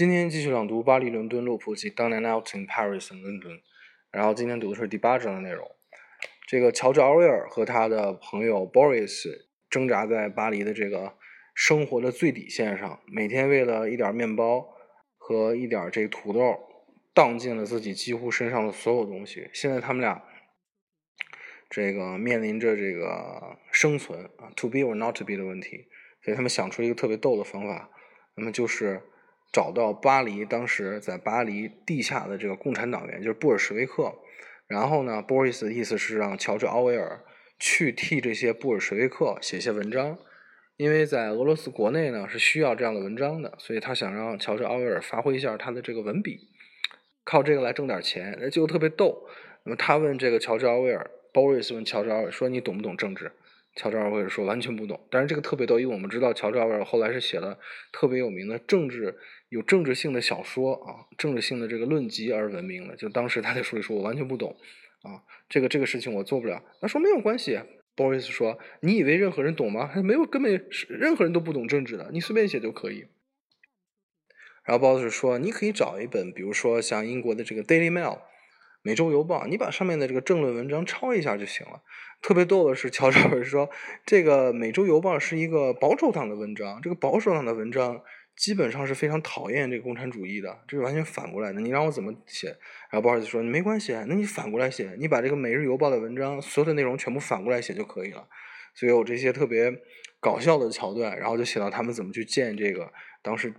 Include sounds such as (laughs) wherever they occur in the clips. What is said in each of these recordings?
今天继续朗读《巴黎、伦敦、洛普及当年 Out in Paris and London。然后今天读的是第八章的内容。这个乔治·奥威尔和他的朋友 Boris 挣扎在巴黎的这个生活的最底线上，每天为了一点面包和一点这土豆，荡尽了自己几乎身上的所有东西。现在他们俩这个面临着这个生存啊，to be or not to be 的问题，所以他们想出一个特别逗的方法，那么就是。找到巴黎当时在巴黎地下的这个共产党员，就是布尔什维克。然后呢，Boris 的意思是让乔治奥威尔去替这些布尔什维克写些文章，因为在俄罗斯国内呢是需要这样的文章的，所以他想让乔治奥威尔发挥一下他的这个文笔，靠这个来挣点钱。那就特别逗。那么他问这个乔治奥威尔，Boris 问乔治奥威尔说：“你懂不懂政治？”乔治奥威尔说：“完全不懂。”但是这个特别逗，因为我们知道乔治奥威尔后来是写了特别有名的政治。有政治性的小说啊，政治性的这个论集而闻名的。就当时他在书里说，我完全不懂啊，这个这个事情我做不了。他说没有关系，Boris 说，你以为任何人懂吗？没有，根本任何人都不懂政治的，你随便写就可以。然后 Boris 说，你可以找一本，比如说像英国的这个 Daily Mail 美洲邮报，你把上面的这个政论文章抄一下就行了。特别逗的是，乔治 (laughs) 说，这个美洲邮报是一个保守党的文章，这个保守党的文章。基本上是非常讨厌这个共产主义的，这是完全反过来的。你让我怎么写？然后鲍尔斯说：“没关系，那你反过来写，你把这个《每日邮报》的文章所有的内容全部反过来写就可以了。”所以有这些特别搞笑的桥段，然后就写到他们怎么去见这个当时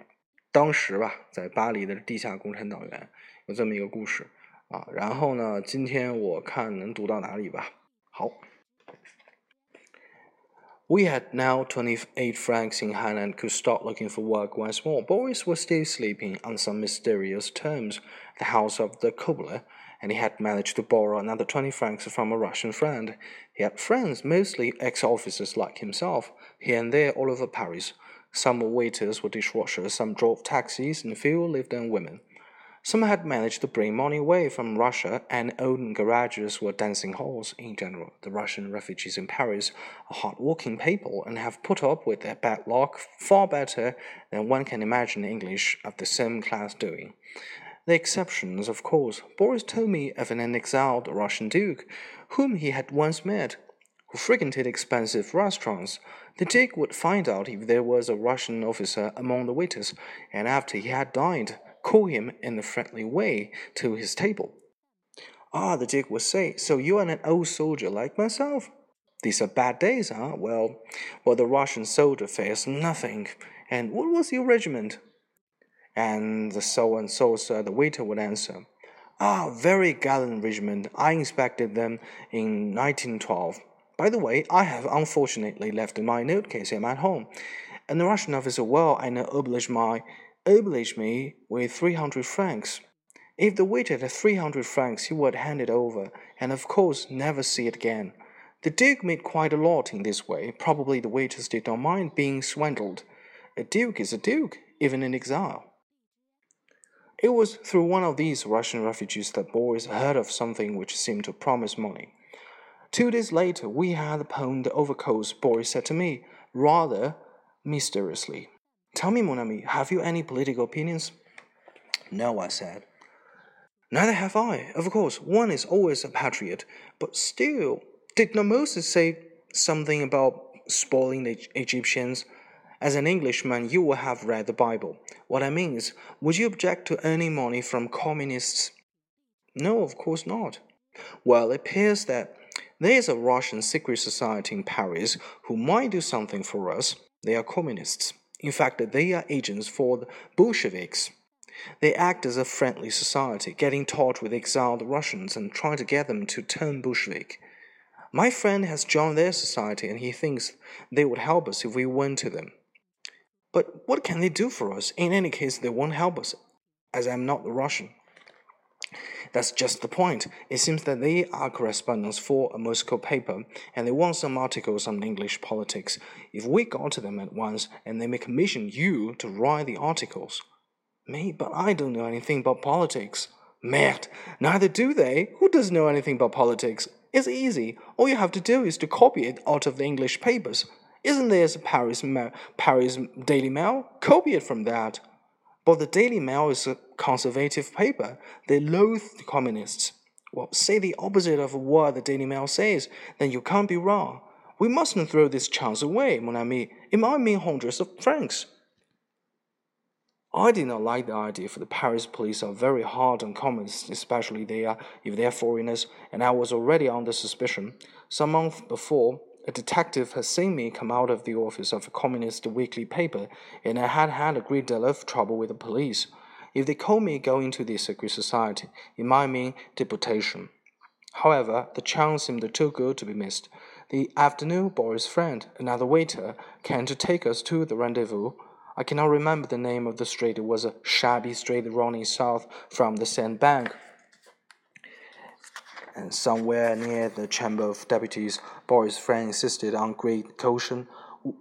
当时吧，在巴黎的地下共产党员，有这么一个故事啊。然后呢，今天我看能读到哪里吧。好。We had now 28 francs in hand and could start looking for work once more. Boris was still sleeping on some mysterious terms the house of the cobbler, and he had managed to borrow another 20 francs from a Russian friend. He had friends, mostly ex officers like himself, here and there all over Paris. Some were waiters or dishwashers, some drove taxis, and a few lived on women. Some had managed to bring money away from Russia, and owned garages were dancing halls. In general, the Russian refugees in Paris are hard-working people and have put up with their bad luck far better than one can imagine English of the same class doing. The exceptions, of course. Boris told me of an exiled Russian duke, whom he had once met, who frequented expensive restaurants. The duke would find out if there was a Russian officer among the waiters, and after he had dined, call him in a friendly way to his table. Ah, the Duke would say, so you are an old soldier like myself? These are bad days, huh? Well, well, the Russian soldier fears nothing. And what was your regiment? And the so and so, sir, the waiter would answer. Ah, very gallant regiment. I inspected them in 1912. By the way, I have unfortunately left my note case at home. And the Russian officer, well, I know oblige my oblige me with three hundred francs. If the waiter had three hundred francs, he would hand it over, and of course never see it again. The duke made quite a lot in this way. Probably the waiters did not mind being swindled. A duke is a duke, even in exile. It was through one of these Russian refugees that Boris heard of something which seemed to promise money. Two days later, we had pawned the overcoats, Boris said to me, rather mysteriously. Tell me, mon ami, have you any political opinions? No, I said. Neither have I. Of course, one is always a patriot, but still, did not Moses say something about spoiling the Egyptians? As an Englishman, you will have read the Bible. What I mean is, would you object to earning money from communists? No, of course not. Well, it appears that there is a Russian secret society in Paris who might do something for us. They are communists. In fact, they are agents for the Bolsheviks. They act as a friendly society, getting taught with exiled Russians and trying to get them to turn Bolshevik. My friend has joined their society and he thinks they would help us if we went to them. But what can they do for us? In any case, they won't help us, as I'm not a Russian. That's just the point. It seems that they are correspondents for a Moscow paper and they want some articles on English politics. If we go to them at once and they may commission you to write the articles. Me, but I don't know anything about politics. Merde, neither do they. Who does know anything about politics? It's easy. All you have to do is to copy it out of the English papers. Isn't there a Paris, Paris Daily Mail? Copy it from that. But the Daily Mail is a conservative paper. They loathe the communists. Well, say the opposite of what the Daily Mail says, then you can't be wrong. We mustn't throw this chance away, mon ami. It might mean hundreds of francs. I did not like the idea, for the Paris police are very hard on communists, especially they are, if they are foreigners, and I was already under suspicion. Some months before, a detective had seen me come out of the office of a communist weekly paper, and I had had a great deal of trouble with the police. If they caught me going to the secret society, it might mean deportation. However, the chance seemed too good to be missed. The afternoon, Boris' friend, another waiter, came to take us to the rendezvous. I cannot remember the name of the street. It was a shabby street running south from the Seine bank. And somewhere near the Chamber of Deputies, Boris' friend insisted on great caution.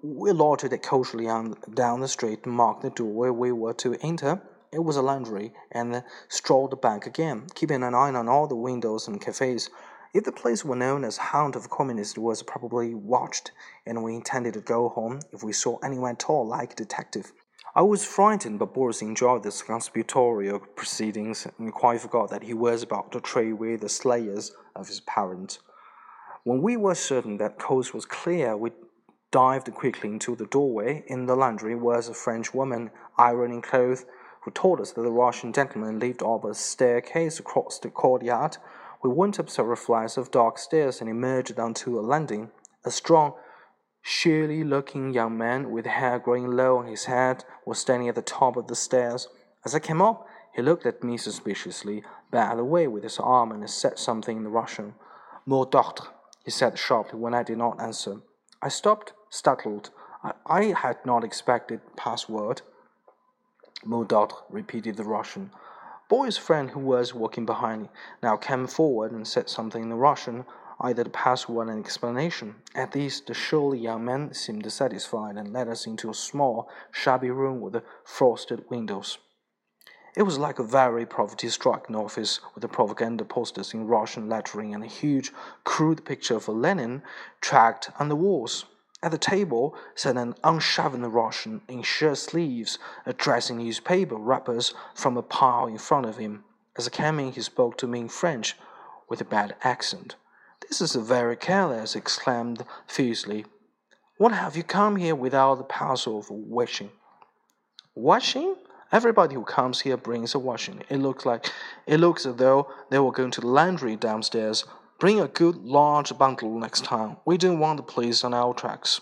We loitered cautiously on, down the street, marked the door where we were to enter. It was a laundry, and strolled back again, keeping an eye on all the windows and cafes. If the place were known as Haunt of Communists, it was probably watched, and we intended to go home if we saw anyone at all like a detective. I was frightened, but Boris enjoyed the conspiratorial proceedings and quite forgot that he was about to trade with the slayers of his parents. When we were certain that coast was clear, we dived quickly into the doorway. In the laundry was a French woman ironing clothes, who told us that the Russian gentleman lived up a staircase across the courtyard. We went up several flights of dark stairs and emerged onto a landing. A strong, surly looking young man with hair growing low on his head was standing at the top of the stairs. As I came up, he looked at me suspiciously, bowed away with his arm, and said something in Russian. D'ordre, he said sharply when I did not answer. I stopped, startled. I, I had not expected password. D'ordre, repeated the Russian. Boris' friend, who was walking behind, me, now came forward and said something in Russian, either to pass one an explanation. At this, the surly young man seemed satisfied and led us into a small, shabby room with frosted windows. It was like a very poverty-stricken office with propaganda posters in Russian lettering and a huge, crude picture of Lenin tracked on the walls. At the table sat an unshaven Russian in shirt sleeves, addressing newspaper wrappers from a pile in front of him. As I came in, he spoke to me in French with a bad accent. This is very careless, exclaimed fiercely. What have you come here without the parcel of washing? Washing? Everybody who comes here brings a washing. It looks like it looks as though they were going to laundry downstairs. Bring a good large bundle next time. We don't want the police on our tracks.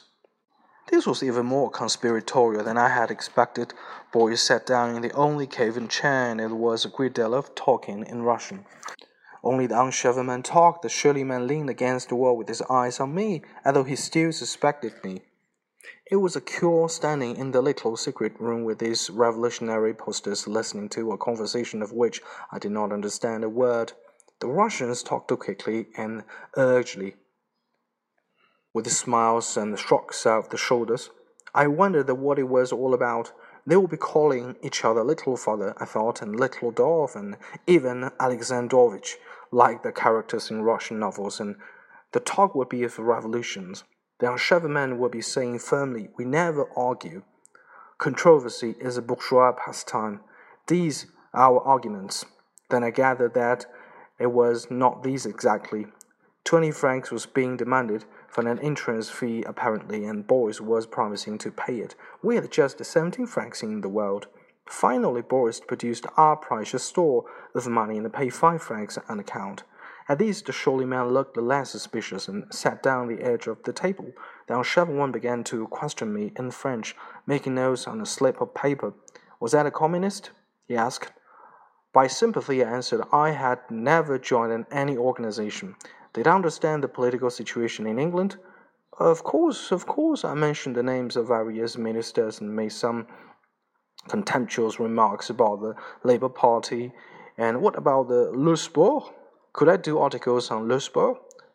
This was even more conspiratorial than I had expected. Boris sat down in the only cave-in chair, and there was a great deal of talking in Russian. Only the unshaven man talked. The surly man leaned against the wall with his eyes on me, as though he still suspected me. It was a cure standing in the little secret room with these revolutionary posters, listening to a conversation of which I did not understand a word. The Russians talked too quickly and urgently, with smiles and shrugs of the shoulders. I wondered what it was all about. They would be calling each other Little Father, I thought, and Little Dov, and even Alexandrovitch, like the characters in Russian novels, and the talk would be of revolutions. The unshaven man would be saying firmly, We never argue. Controversy is a bourgeois pastime. These are our arguments. Then I gathered that it was not these exactly. Twenty francs was being demanded for an entrance fee, apparently, and Boris was promising to pay it. We had just seventeen francs in the world. Finally, Boris produced our precious store of money and paid five francs on account. At this, the surly man looked less suspicious and sat down the edge of the table. Then unshaven began to question me in French, making notes on a slip of paper. Was that a communist? he asked. By sympathy, I answered I had never joined any organization. Did I understand the political situation in England? Of course, of course, I mentioned the names of various ministers and made some contemptuous remarks about the Labour Party. And what about the Le? Could I do articles on Le?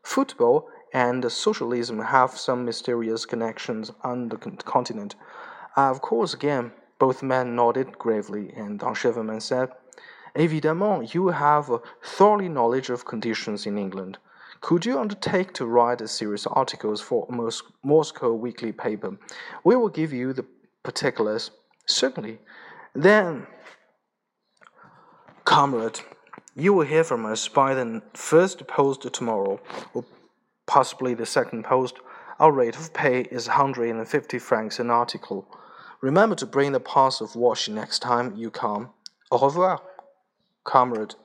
Football and socialism have some mysterious connections on the continent. Uh, of course, again, both men nodded gravely, and Don Cheverman said, Évidemment, you have a thorough knowledge of conditions in England. Could you undertake to write a series of articles for a Moscow weekly paper? We will give you the particulars. Certainly. Then, comrade, you will hear from us by the first post tomorrow, or possibly the second post. Our rate of pay is 150 francs an article. Remember to bring the parcel of washing next time you come. Au revoir, comrade.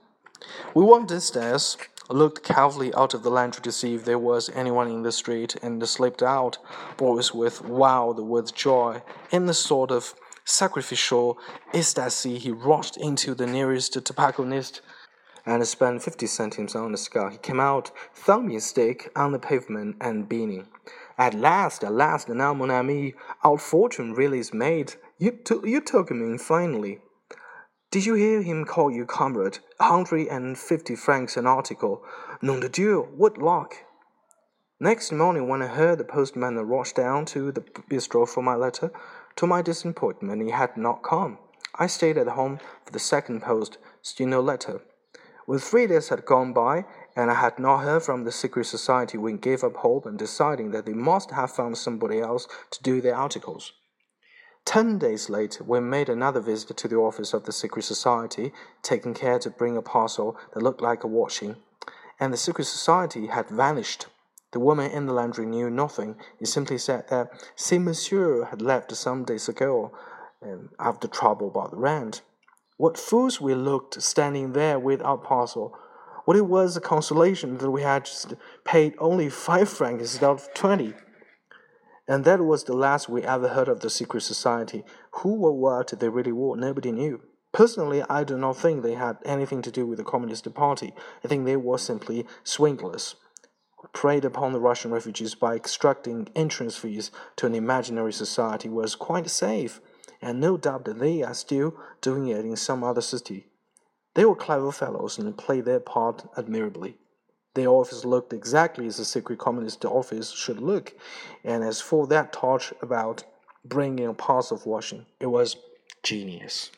We went downstairs, looked carefully out of the lantern to see if there was anyone in the street, and slipped out. Boris with wild with joy, in a sort of sacrificial ecstasy, he rushed into the nearest tobacconist and spent fifty centimes on a cigar. He came out, thumbing stick on the pavement and beaming. At last, at last, now, mon ami, our fortune really is made. You, you took me in finally. Did you hear him call you comrade? A hundred and fifty francs an article. Nom de Dieu, what luck! Next morning, when I heard the postman rush down to the bistro for my letter, to my disappointment, he had not come. I stayed at home for the second post, still no letter. When three days had gone by, and I had not heard from the secret society, we gave up hope and deciding that they must have found somebody else to do their articles. Ten days later, we made another visit to the office of the secret society, taking care to bring a parcel that looked like a washing, and the secret society had vanished. The woman in the laundry knew nothing. He simply said that "Si Monsieur had left some days ago, um, after trouble about the rent." What fools we looked standing there with our parcel! What it was a consolation that we had paid only five francs instead of twenty. And that was the last we ever heard of the secret society. Who or what they really were, nobody knew. Personally, I do not think they had anything to do with the Communist Party. I think they were simply swindlers preyed upon the Russian refugees by extracting entrance fees to an imaginary society was quite safe, and no doubt they are still doing it in some other city. They were clever fellows and played their part admirably. Their office looked exactly as a secret communist office should look, and as for that touch about bringing a parcel of washing, it was genius.